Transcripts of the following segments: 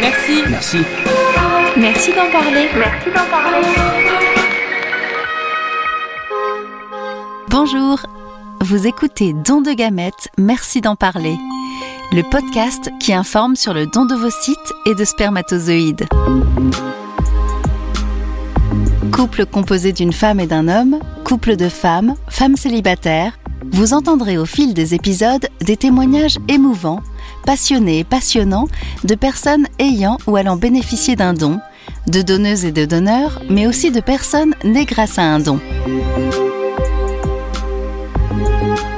Merci. Merci. Merci d'en parler. Merci d'en parler. Bonjour, vous écoutez Don de gamètes, merci d'en parler. Le podcast qui informe sur le don d'ovocytes et de spermatozoïdes. Couple composé d'une femme et d'un homme, couple de femmes, femmes célibataires, vous entendrez au fil des épisodes des témoignages émouvants, passionnés et passionnants de personnes ayant ou allant bénéficier d'un don, de donneuses et de donneurs, mais aussi de personnes nées grâce à un don.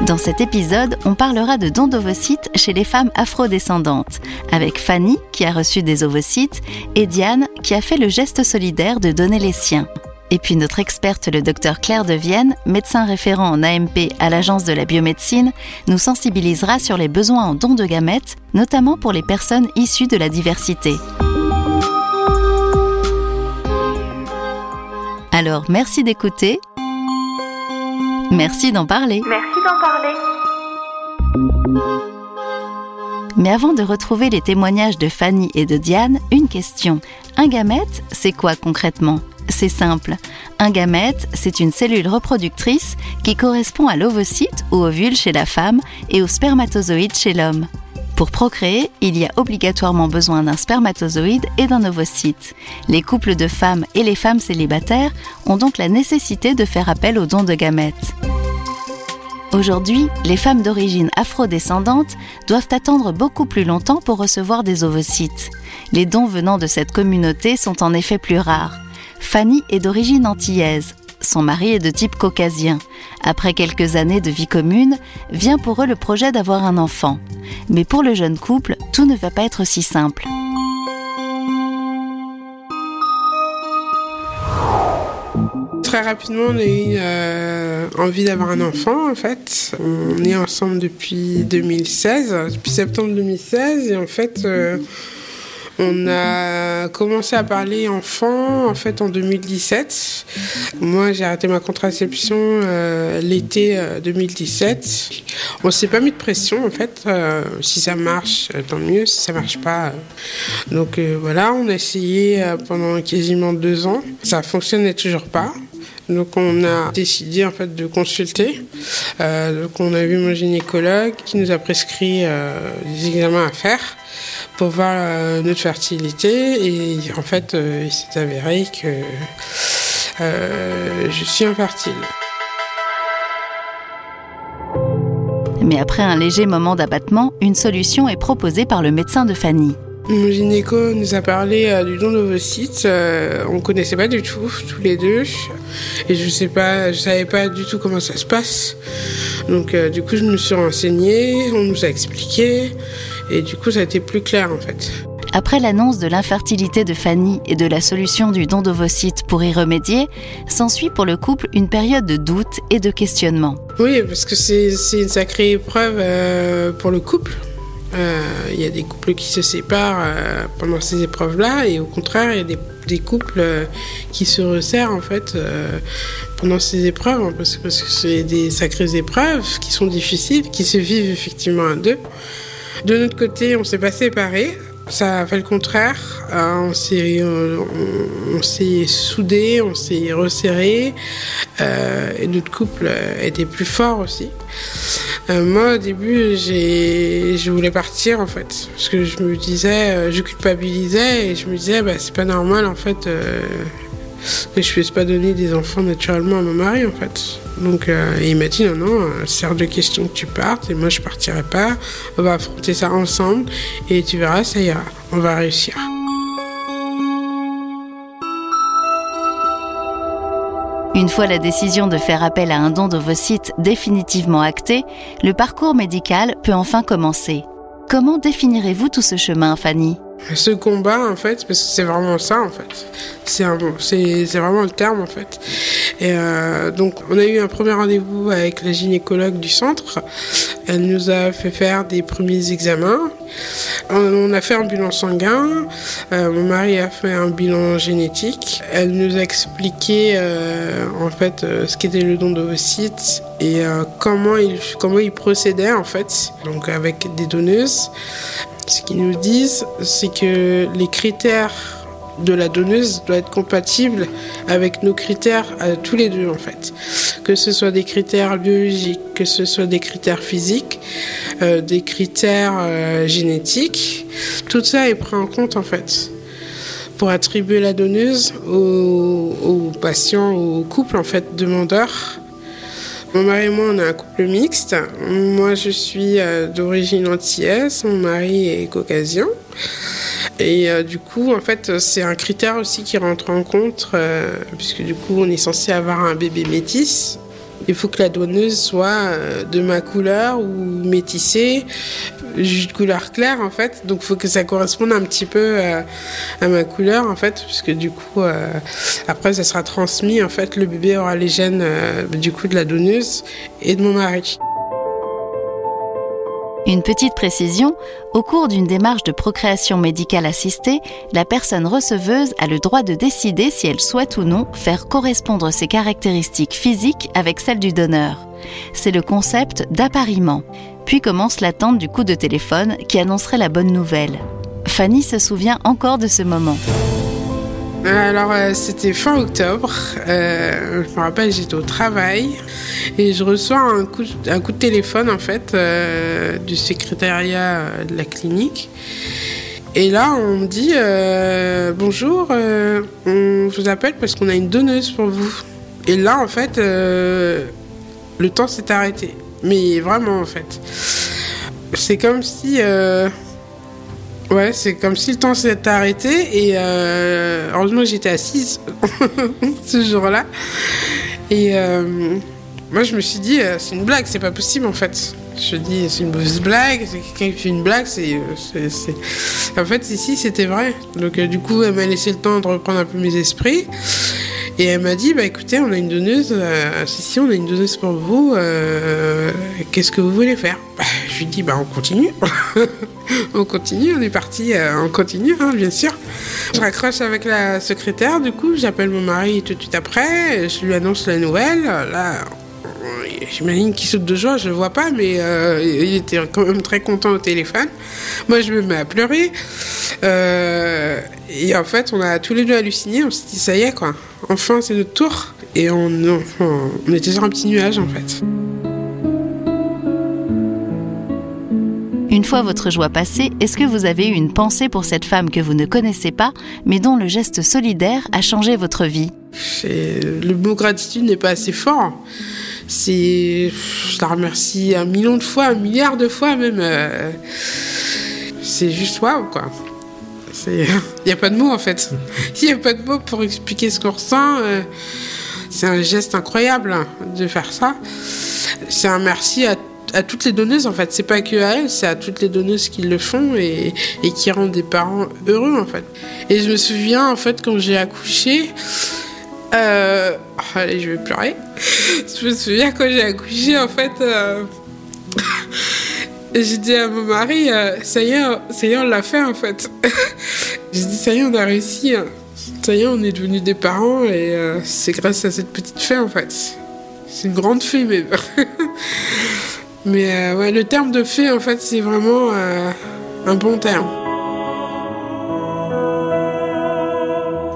Dans cet épisode, on parlera de dons d'ovocytes chez les femmes afrodescendantes, avec Fanny qui a reçu des ovocytes et Diane qui a fait le geste solidaire de donner les siens. Et puis notre experte, le docteur Claire de Vienne, médecin référent en AMP à l'Agence de la biomédecine, nous sensibilisera sur les besoins en dons de gamètes, notamment pour les personnes issues de la diversité. Alors merci d'écouter. Merci d'en parler. Merci d'en parler. Mais avant de retrouver les témoignages de Fanny et de Diane, une question. Un gamète, c'est quoi concrètement? C'est simple. Un gamète, c'est une cellule reproductrice qui correspond à l'ovocyte ou ovule chez la femme et au spermatozoïde chez l'homme. Pour procréer, il y a obligatoirement besoin d'un spermatozoïde et d'un ovocyte. Les couples de femmes et les femmes célibataires ont donc la nécessité de faire appel aux dons de gamètes. Aujourd'hui, les femmes d'origine afrodescendante doivent attendre beaucoup plus longtemps pour recevoir des ovocytes. Les dons venant de cette communauté sont en effet plus rares. Fanny est d'origine antillaise. Son mari est de type caucasien. Après quelques années de vie commune, vient pour eux le projet d'avoir un enfant. Mais pour le jeune couple, tout ne va pas être si simple. Très rapidement, on a eu euh, envie d'avoir un enfant, en fait. On est ensemble depuis 2016, depuis septembre 2016, et en fait, euh, on a commencé à parler enfant en fait en 2017. Moi, j'ai arrêté ma contraception euh, l'été 2017. On s'est pas mis de pression en fait. Euh, si ça marche, tant mieux. Si ça marche pas, donc euh, voilà, on a essayé pendant quasiment deux ans. Ça fonctionnait toujours pas. Donc on a décidé en fait de consulter. on a vu mon gynécologue qui nous a prescrit des examens à faire pour voir euh, notre fertilité. Et en fait, euh, il s'est avéré que euh, je suis infertile. Mais après un léger moment d'abattement, une solution est proposée par le médecin de Fanny. Mon gynéco nous a parlé du don d'ovocytes. Euh, on connaissait pas du tout, tous les deux. Et je sais pas, je savais pas du tout comment ça se passe. Donc, du coup, je me suis renseignée, on nous a expliqué. Et du coup, ça a été plus clair en fait. Après l'annonce de l'infertilité de Fanny et de la solution du don d'ovocytes pour y remédier, s'ensuit pour le couple une période de doute et de questionnement. Oui, parce que c'est une sacrée épreuve euh, pour le couple. Euh, il y a des couples qui se séparent euh, pendant ces épreuves-là et au contraire, il y a des, des couples qui se resserrent en fait pendant ces épreuves hein, parce, parce que c'est des sacrées épreuves qui sont difficiles, qui se vivent effectivement à deux. De notre côté, on s'est pas séparés. Ça a fait le contraire. Euh, on s'est, euh, on, s'est soudés, on s'est resserrés. Euh, et notre couple était plus fort aussi. moi, au début, je voulais partir en fait, parce que je me disais, je culpabilisais et je me disais, bah, c'est pas normal en fait que je puisse pas donner des enfants naturellement à mon mari en fait. Donc euh, il m'a dit non non, euh, c'est hors de question que tu partes et moi je partirai pas. On va affronter ça ensemble et tu verras ça ira, on va réussir. Une fois la décision de faire appel à un don d'ovocytes définitivement actée, le parcours médical peut enfin commencer. Comment définirez-vous tout ce chemin, Fanny? Ce combat en fait parce que c'est vraiment ça en fait c'est c'est vraiment le terme en fait et euh, donc on a eu un premier rendez-vous avec la gynécologue du centre. Elle nous a fait faire des premiers examens. On a fait un bilan sanguin. Euh, mon mari a fait un bilan génétique. Elle nous a expliqué euh, en fait ce qu'était le don d'ovocytes et comment il comment il procédait en fait donc avec des donneuses. Ce qu'ils nous disent, c'est que les critères de la donneuse doivent être compatibles avec nos critères à tous les deux en fait. Que ce soit des critères biologiques, que ce soit des critères physiques, euh, des critères euh, génétiques, tout ça est pris en compte en fait pour attribuer la donneuse aux, patients, aux couples en fait demandeurs mon mari et moi, on est un couple mixte. Moi, je suis euh, d'origine antillaise, mon mari est caucasien. Et euh, du coup, en fait, c'est un critère aussi qui rentre en compte, euh, puisque du coup, on est censé avoir un bébé métis. Il faut que la donneuse soit de ma couleur ou métissée, de couleur claire en fait. Donc il faut que ça corresponde un petit peu à, ma couleur en fait, puisque du coup après ça sera transmis en fait. Le bébé aura les gènes du coup de la donneuse et de mon mari. Une petite précision, au cours d'une démarche de procréation médicale assistée, la personne receveuse a le droit de décider si elle souhaite ou non faire correspondre ses caractéristiques physiques avec celles du donneur. C'est le concept d'appariement. Puis commence l'attente du coup de téléphone qui annoncerait la bonne nouvelle. Fanny se souvient encore de ce moment. Alors, euh, c'était fin octobre. Euh, je me rappelle, j'étais au travail et je reçois un coup, un coup de téléphone en fait euh, du secrétariat de la clinique. Et là, on me dit bonjour, on vous appelle parce qu'on a une donneuse pour vous. Et là, en fait, le temps s'est arrêté. Mais vraiment, en fait, c'est comme si Ouais, c'est comme si le temps s'était arrêté et euh, heureusement j'étais assise ce jour-là. Et euh, moi je me suis dit, euh, c'est une blague, c'est pas possible en fait. Je dis, c'est une mauvaise blague, c'est quelqu'un qui fait une blague, c'est. En fait, ici c'était vrai. Donc du coup, elle m'a laissé le temps de reprendre un peu mes esprits. Et elle m'a dit, bah écoutez, on a une donneuse, euh, si, si, on a une donneuse pour vous, euh, qu'est-ce que vous voulez faire? Lui dis, bah on continue. on continue, on est parti, euh, on continue, hein, bien sûr. Je raccroche avec la secrétaire, du coup, j'appelle mon mari tout de suite après, je lui annonce la nouvelle. Là, j'imagine qu'il saute de joie, je le vois pas, mais il était quand même très content au téléphone. Moi, je me mets à pleurer. et en fait, on a tous les deux halluciné, on s'est dit, ça y est, quoi enfin c'est notre tour. Et on, on était sur un petit nuage en fait. Une fois votre joie passée, est-ce que vous avez eu une pensée pour cette femme que vous ne connaissez pas, mais dont le geste solidaire a changé votre vie Le mot gratitude n'est pas assez fort. Je la remercie un million de fois, un milliard de fois même. Euh, c'est juste waouh quoi. Il n'y a pas de mots en fait. Il n'y a pas de mots pour expliquer ce qu'on ressent. Euh, c'est un geste incroyable hein, de faire ça. C'est un merci à, toutes les donneuses en fait. C'est pas que à elles, c'est à toutes les donneuses qui le font et, qui rendent des parents heureux en fait. Et je me souviens en fait quand j'ai accouché. Euh, allez, je vais pleurer. Je me souviens quand j'ai accouché en fait. Euh, j'ai dit à mon mari, euh, ça y est, ça y est, on l'a fait en fait. J'ai dit, ça y est, on a réussi. Hein. Ça y est, on est devenus des parents et c'est grâce à cette petite fée en fait. C'est une grande fée même. Mais euh, ouais, le terme de fée en fait, c'est vraiment un bon terme.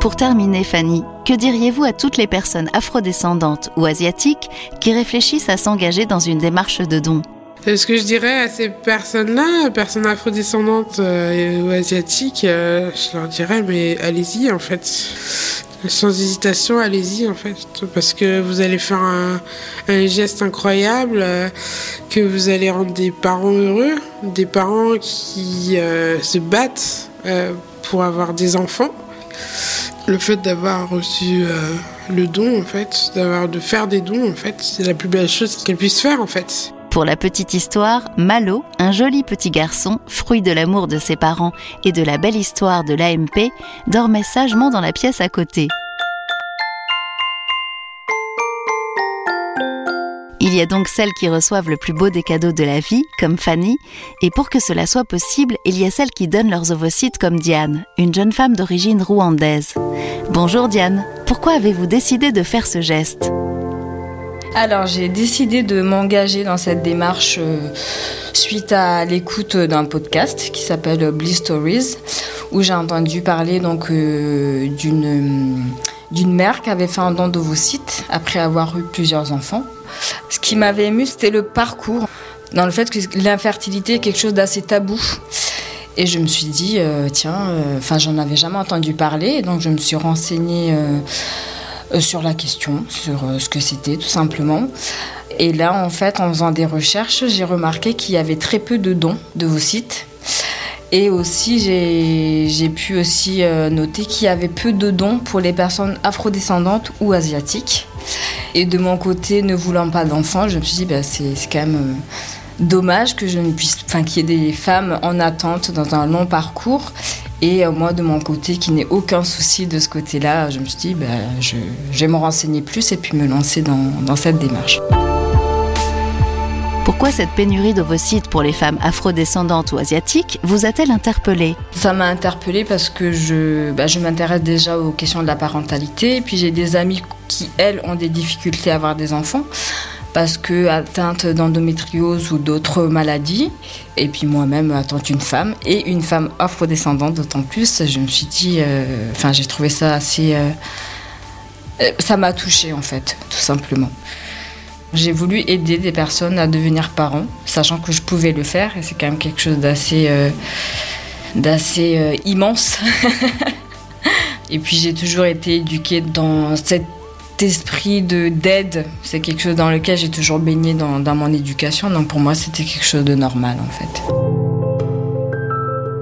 Pour terminer, Fanny, que diriez-vous à toutes les personnes afrodescendantes ou asiatiques qui réfléchissent à s'engager dans une démarche de don? Ce que je dirais à ces personnes-là, personnes afrodescendantes euh, ou asiatiques, euh, je leur dirais, mais allez-y en fait. Sans hésitation, allez-y en fait. Parce que vous allez faire un, geste incroyable, euh, que vous allez rendre des parents heureux, des parents qui se battent pour avoir des enfants. Le fait d'avoir reçu le don, en fait, d'avoir de faire des dons, en fait, c'est la plus belle chose qu'elles puissent faire, en fait. Pour la petite histoire, Malo, un joli petit garçon, fruit de l'amour de ses parents et de la belle histoire de l'AMP, dormait sagement dans la pièce à côté. Il y a donc celles qui reçoivent le plus beau des cadeaux de la vie, comme Fanny, et pour que cela soit possible, il y a celles qui donnent leurs ovocytes, comme Diane, une jeune femme d'origine rwandaise. Bonjour Diane, pourquoi avez-vous décidé de faire ce geste? Alors j'ai décidé de m'engager dans cette démarche euh, suite à l'écoute d'un podcast qui s'appelle Bliss Stories où j'ai entendu parler donc euh, d'une mère qui avait fait un don d'ovocytes après avoir eu plusieurs enfants. Ce qui m'avait ému, c'était le parcours, dans le fait que l'infertilité est quelque chose d'assez tabou. Et je me suis dit, euh, tiens, enfin, j'en avais jamais entendu parler, donc je me suis renseignée sur la question, sur euh, ce que c'était tout simplement. Et là, en fait, en faisant des recherches, j'ai remarqué qu'il y avait très peu de dons de vos sites. Et aussi, j'ai pu aussi euh, noter qu'il y avait peu de dons pour les personnes afrodescendantes ou asiatiques. Et de mon côté, ne voulant pas d'enfants, je me suis dit, bah, c'est quand même dommage que je ne puisse, enfin, qu'il y ait des femmes en attente dans un long parcours et euh, moi, de mon côté, qui n'ai aucun souci de ce côté-là, je me suis dit, bah, je, vais me renseigner plus et puis me lancer dans, cette démarche. Pourquoi cette pénurie d'ovocytes pour les femmes afrodescendantes ou asiatiques vous a-t-elle interpellée? Ça m'a interpellée parce que je, bah, je m'intéresse déjà aux questions de la parentalité. Et puis j'ai des amis qui, elles, ont des difficultés à avoir des enfants parce que atteinte d'endométriose ou d'autres maladies. Et puis moi-même atteinte une femme et une femme afrodescendante d'autant plus. Je me suis dit, euh, enfin j'ai trouvé ça assez, euh, euh, ça m'a touchée en fait, tout simplement. J'ai voulu aider des personnes à devenir parents, sachant que je pouvais le faire et c'est quand même quelque chose d'assez, d'assez immense. et puis j'ai toujours été éduquée dans cette esprit de d'aide, c'est quelque chose dans lequel j'ai toujours baigné dans, dans mon éducation. Donc pour moi, c'était quelque chose de normal en fait.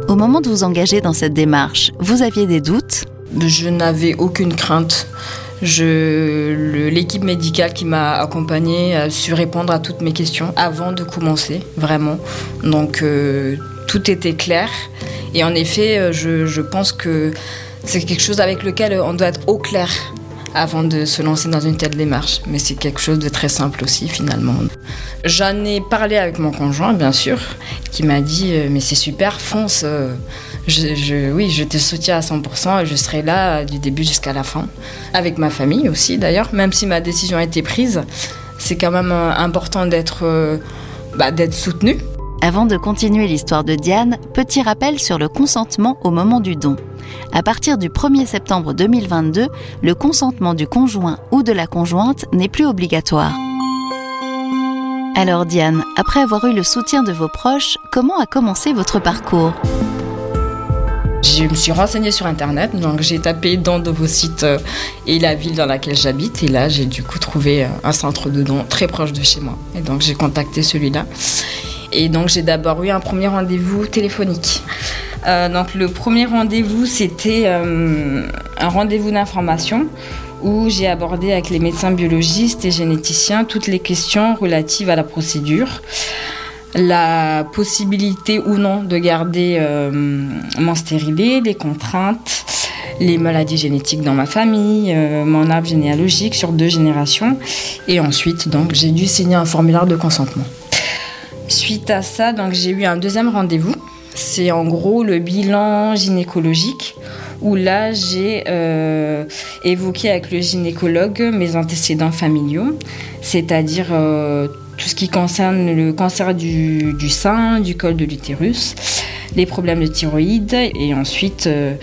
Au moment de vous engager dans cette démarche, vous aviez des doutes? Je n'avais aucune crainte. L'équipe médicale qui m'a accompagnée a su répondre à toutes mes questions avant de commencer, vraiment. Donc euh, tout était clair. Et en effet, euh, je, je pense que c'est quelque chose avec lequel on doit être au clair avant de se lancer dans une telle démarche. Mais c'est quelque chose de très simple aussi finalement. J'en ai parlé avec mon conjoint, bien sûr, qui m'a dit euh, mais c'est super, fonce. Euh, je, oui, je te soutiens à 100% et je serai là du début jusqu'à la fin. Avec ma famille aussi d'ailleurs, même si ma décision a été prise, c'est quand même euh, important d'être bah, d'être soutenu. Avant de continuer l'histoire de Diane, petit rappel sur le consentement au moment du don. À partir du 1er septembre 2022, le consentement du conjoint ou de la conjointe n'est plus obligatoire. Alors Diane, après avoir eu le soutien de vos proches, comment a commencé votre parcours? Je me suis renseignée sur internet, donc j'ai tapé dans de vos sites euh, et la ville dans laquelle j'habite. Et là, j'ai du coup trouvé euh, un centre de dons très proche de chez moi. Et donc j'ai contacté celui-là. Et donc j'ai d'abord eu un premier rendez-vous téléphonique. Euh, donc le premier rendez-vous, c'était euh, un rendez-vous d'information où j'ai abordé avec les médecins biologistes et généticiens toutes les questions relatives à la procédure, la possibilité ou non de garder euh, mon stérilet, les contraintes, les maladies génétiques dans ma famille, mon arbre généalogique sur deux générations, et ensuite donc j'ai dû signer un formulaire de consentement. Suite à ça, donc j'ai eu un deuxième rendez-vous. C'est en gros le bilan gynécologique où là j'ai euh, évoqué avec le gynécologue mes antécédents familiaux, c'est-à-dire euh, tout ce qui concerne le cancer du, sein, du col de l'utérus, les problèmes de thyroïde et ensuite euh,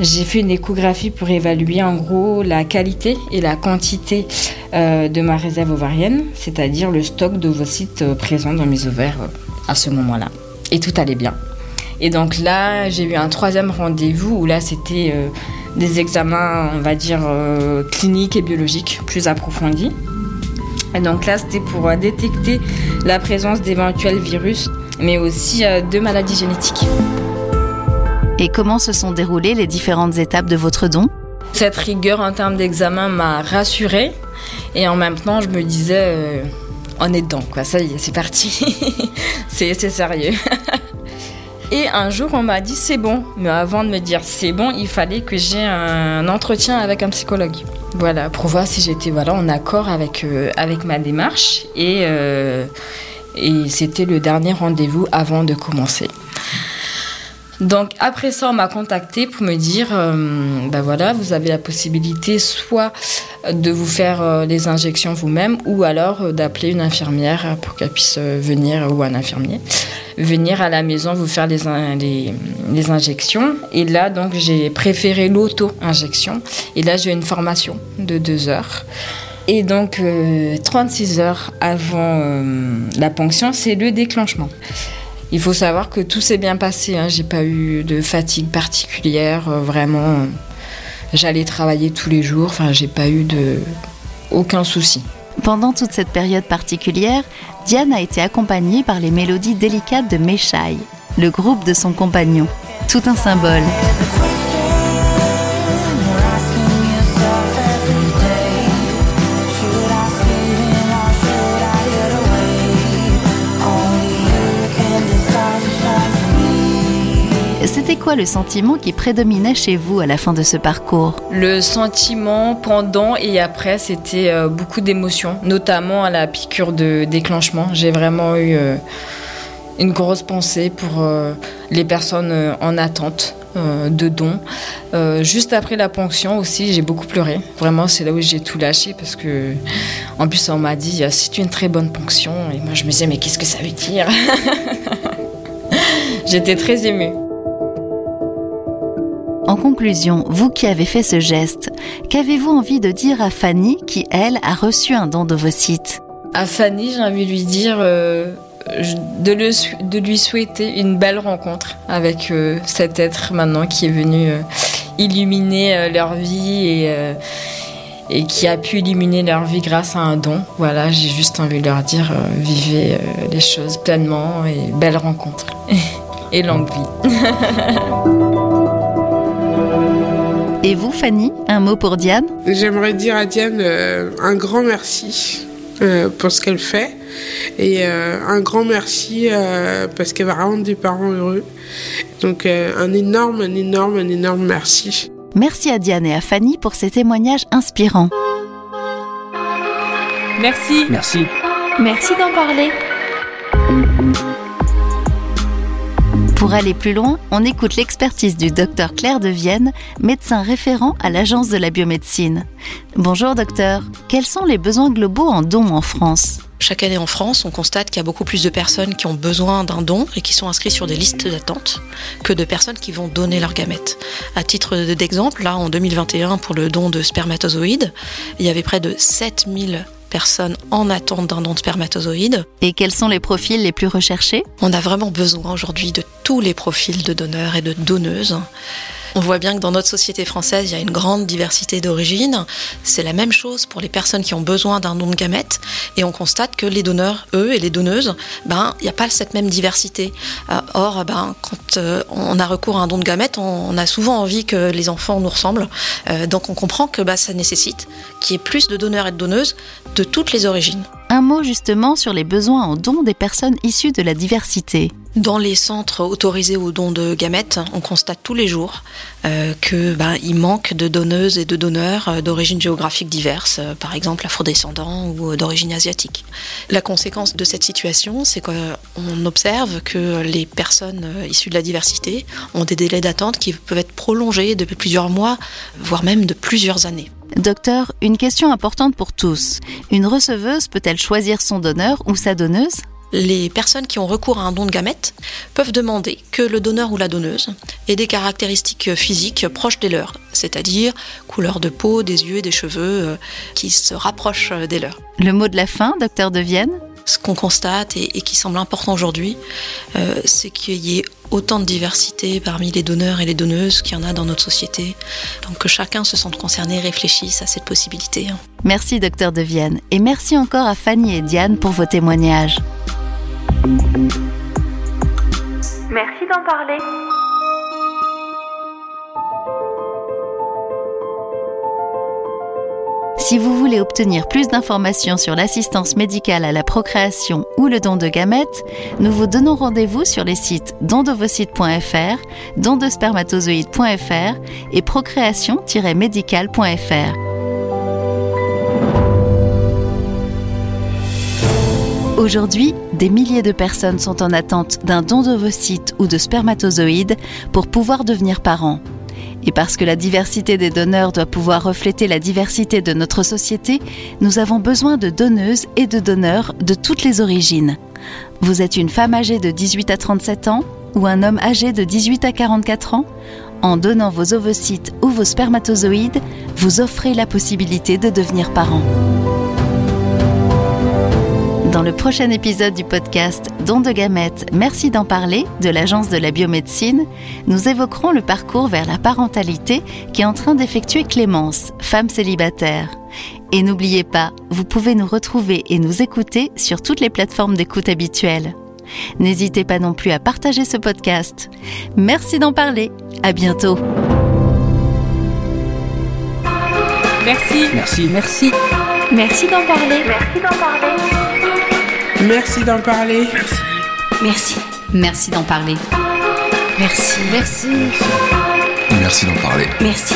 j'ai fait une échographie pour évaluer en gros la qualité et la quantité de ma réserve ovarienne, c'est-à-dire le stock d'ovocytes présents dans mes ovaires à ce moment-là. Et tout allait bien. Et donc là, j'ai eu un troisième rendez-vous où là, c'était euh, des examens, on va dire, euh, cliniques et biologiques plus approfondis. Et donc là, c'était pour euh, détecter la présence d'éventuels virus, mais aussi de maladies génétiques. Et comment se sont déroulées les différentes étapes de votre don? Cette rigueur en termes d'examen m'a rassurée. Et en même temps, je me disais, on est dedans, quoi. Ça y est, c'est parti. c'est sérieux. Et un jour, on m'a dit c'est bon. Mais avant de me dire c'est bon, il fallait que j'ai un entretien avec un psychologue. Voilà, pour voir si j'étais voilà, en accord avec, euh, avec ma démarche. Et, euh, et c'était le dernier rendez-vous avant de commencer. Donc après ça, on m'a contacté pour me dire, ben voilà, vous avez la possibilité soit de vous faire les injections vous-même ou alors d'appeler une infirmière pour qu'elle puisse venir ou un infirmier venir à la maison vous faire les, les, les injections. Et là, donc, j'ai préféré l'auto-injection. Et là, j'ai une formation de deux heures. Et donc, 36 heures avant la ponction, c'est le déclenchement. Il faut savoir que tout s'est bien passé. Hein. J'ai pas eu de fatigue particulière. Euh, vraiment, j'allais travailler tous les jours. Enfin, j'ai pas eu de aucun souci. Pendant toute cette période particulière, Diane a été accompagnée par les mélodies délicates de Meshai, le groupe de son compagnon. Tout un symbole. Le sentiment qui prédominait chez vous à la fin de ce parcours Le sentiment pendant et après, c'était euh, beaucoup d'émotions, notamment à la piqûre de déclenchement. J'ai vraiment eu euh, une grosse pensée pour euh, les personnes en attente de dons. juste après la ponction aussi, j'ai beaucoup pleuré. Vraiment, c'est là où j'ai tout lâché parce que, en plus, on m'a dit c'est une très bonne ponction. Et moi, je me disais mais qu'est-ce que ça veut dire? J'étais très émue. En conclusion, vous qui avez fait ce geste, qu'avez-vous envie de dire à Fanny qui, elle, a reçu un don d'ovocytes À Fanny, j'ai envie de lui dire euh, de, lui souhaiter une belle rencontre avec euh, cet être maintenant qui est venu euh, illuminer leur vie et, et, qui a pu illuminer leur vie grâce à un don. Voilà, j'ai juste envie de leur dire vivez les choses pleinement et belle rencontre et longue vie. Et vous, Fanny, un mot pour Diane? J'aimerais dire à Diane euh, un grand merci euh, pour ce qu'elle fait et euh, un grand merci parce qu'elle va rendre des parents heureux. Donc un énorme, un énorme, un énorme merci. Merci à Diane et à Fanny pour ces témoignages inspirants. Merci. Merci. Merci d'en parler. Pour aller plus loin, on écoute l'expertise du docteur Claire de Vienne, médecin référent à l'Agence de la biomédecine. Bonjour docteur, quels sont les besoins globaux en dons en France? Chaque année en France, on constate qu'il y a beaucoup plus de personnes qui ont besoin d'un don et qui sont inscrites sur des listes d'attente que de personnes qui vont donner leurs gamètes. À titre d'exemple, là en 2021, pour le don de spermatozoïdes, il y avait près de 7000 personnes en attente d'un don de spermatozoïdes. Et quels sont les profils les plus recherchés? On a vraiment besoin aujourd'hui de tous les profils de donneurs et de donneuses. On voit bien que dans notre société française, il y a une grande diversité d'origines. C'est la même chose pour les personnes qui ont besoin d'un don de gamètes. Et on constate que les donneurs, eux, et les donneuses, ben, il n'y a pas cette même diversité. Euh, or, ben, quand euh, on a recours à un don de gamètes, on, a souvent envie que les enfants nous ressemblent. Euh, donc on comprend que ben, ça nécessite qu'il y ait plus de donneurs et de donneuses de toutes les origines. Un mot justement sur les besoins en dons des personnes issues de la diversité. Dans les centres autorisés au don de gamètes, on constate tous les jours euh, que ben, manque de donneuses et de donneurs euh, d'origine géographique diverses, euh, par exemple afrodescendants ou d'origine asiatique. La conséquence de cette situation, c'est qu'on observe que les personnes issues de la diversité ont des délais d'attente qui peuvent être prolongés depuis plusieurs mois, voire même de plusieurs années. Docteur, une question importante pour tous. Une receveuse peut-elle choisir son donneur ou sa donneuse? Les personnes qui ont recours à un don de gamètes peuvent demander que le donneur ou la donneuse ait des caractéristiques physiques proches des leurs, c'est-à-dire couleur de peau, des yeux et des cheveux euh, qui se rapprochent des leurs. Le mot de la fin, docteur de Vienne? Ce qu'on constate et, qui semble important aujourd'hui, euh, c'est qu'il y ait autant de diversité parmi les donneurs et les donneuses qu'il y en a dans notre société. Donc que chacun se sente concerné, réfléchisse à cette possibilité. Merci docteur de Vienne et merci encore à Fanny et Diane pour vos témoignages. Merci d'en parler. Si vous voulez obtenir plus d'informations sur l'assistance médicale à la procréation ou le don de gamètes, nous vous donnons rendez-vous sur les sites dondovocytes.fr, dondespermatozoïdes.fr et procréation-médicale.fr. Aujourd'hui, des milliers de personnes sont en attente d'un don d'ovocytes ou de spermatozoïdes pour pouvoir devenir parents. Et parce que la diversité des donneurs doit pouvoir refléter la diversité de notre société, nous avons besoin de donneuses et de donneurs de toutes les origines. Vous êtes une femme âgée de 18 à 37 ans ou un homme âgé de 18 à 44 ans? En donnant vos ovocytes ou vos spermatozoïdes, vous offrez la possibilité de devenir parent. Dans le prochain épisode du podcast Don de gamètes, merci d'en parler de l'Agence de la biomédecine, nous évoquerons le parcours vers la parentalité qui est en train d'effectuer Clémence, femme célibataire. Et n'oubliez pas, vous pouvez nous retrouver et nous écouter sur toutes les plateformes d'écoute habituelles. N'hésitez pas non plus à partager ce podcast. Merci d'en parler. À bientôt. Merci. Merci. Merci. Merci d'en parler. Merci d'en parler. Merci d'en parler. Merci. Merci d'en parler. Merci. Merci. Merci d'en parler. Merci.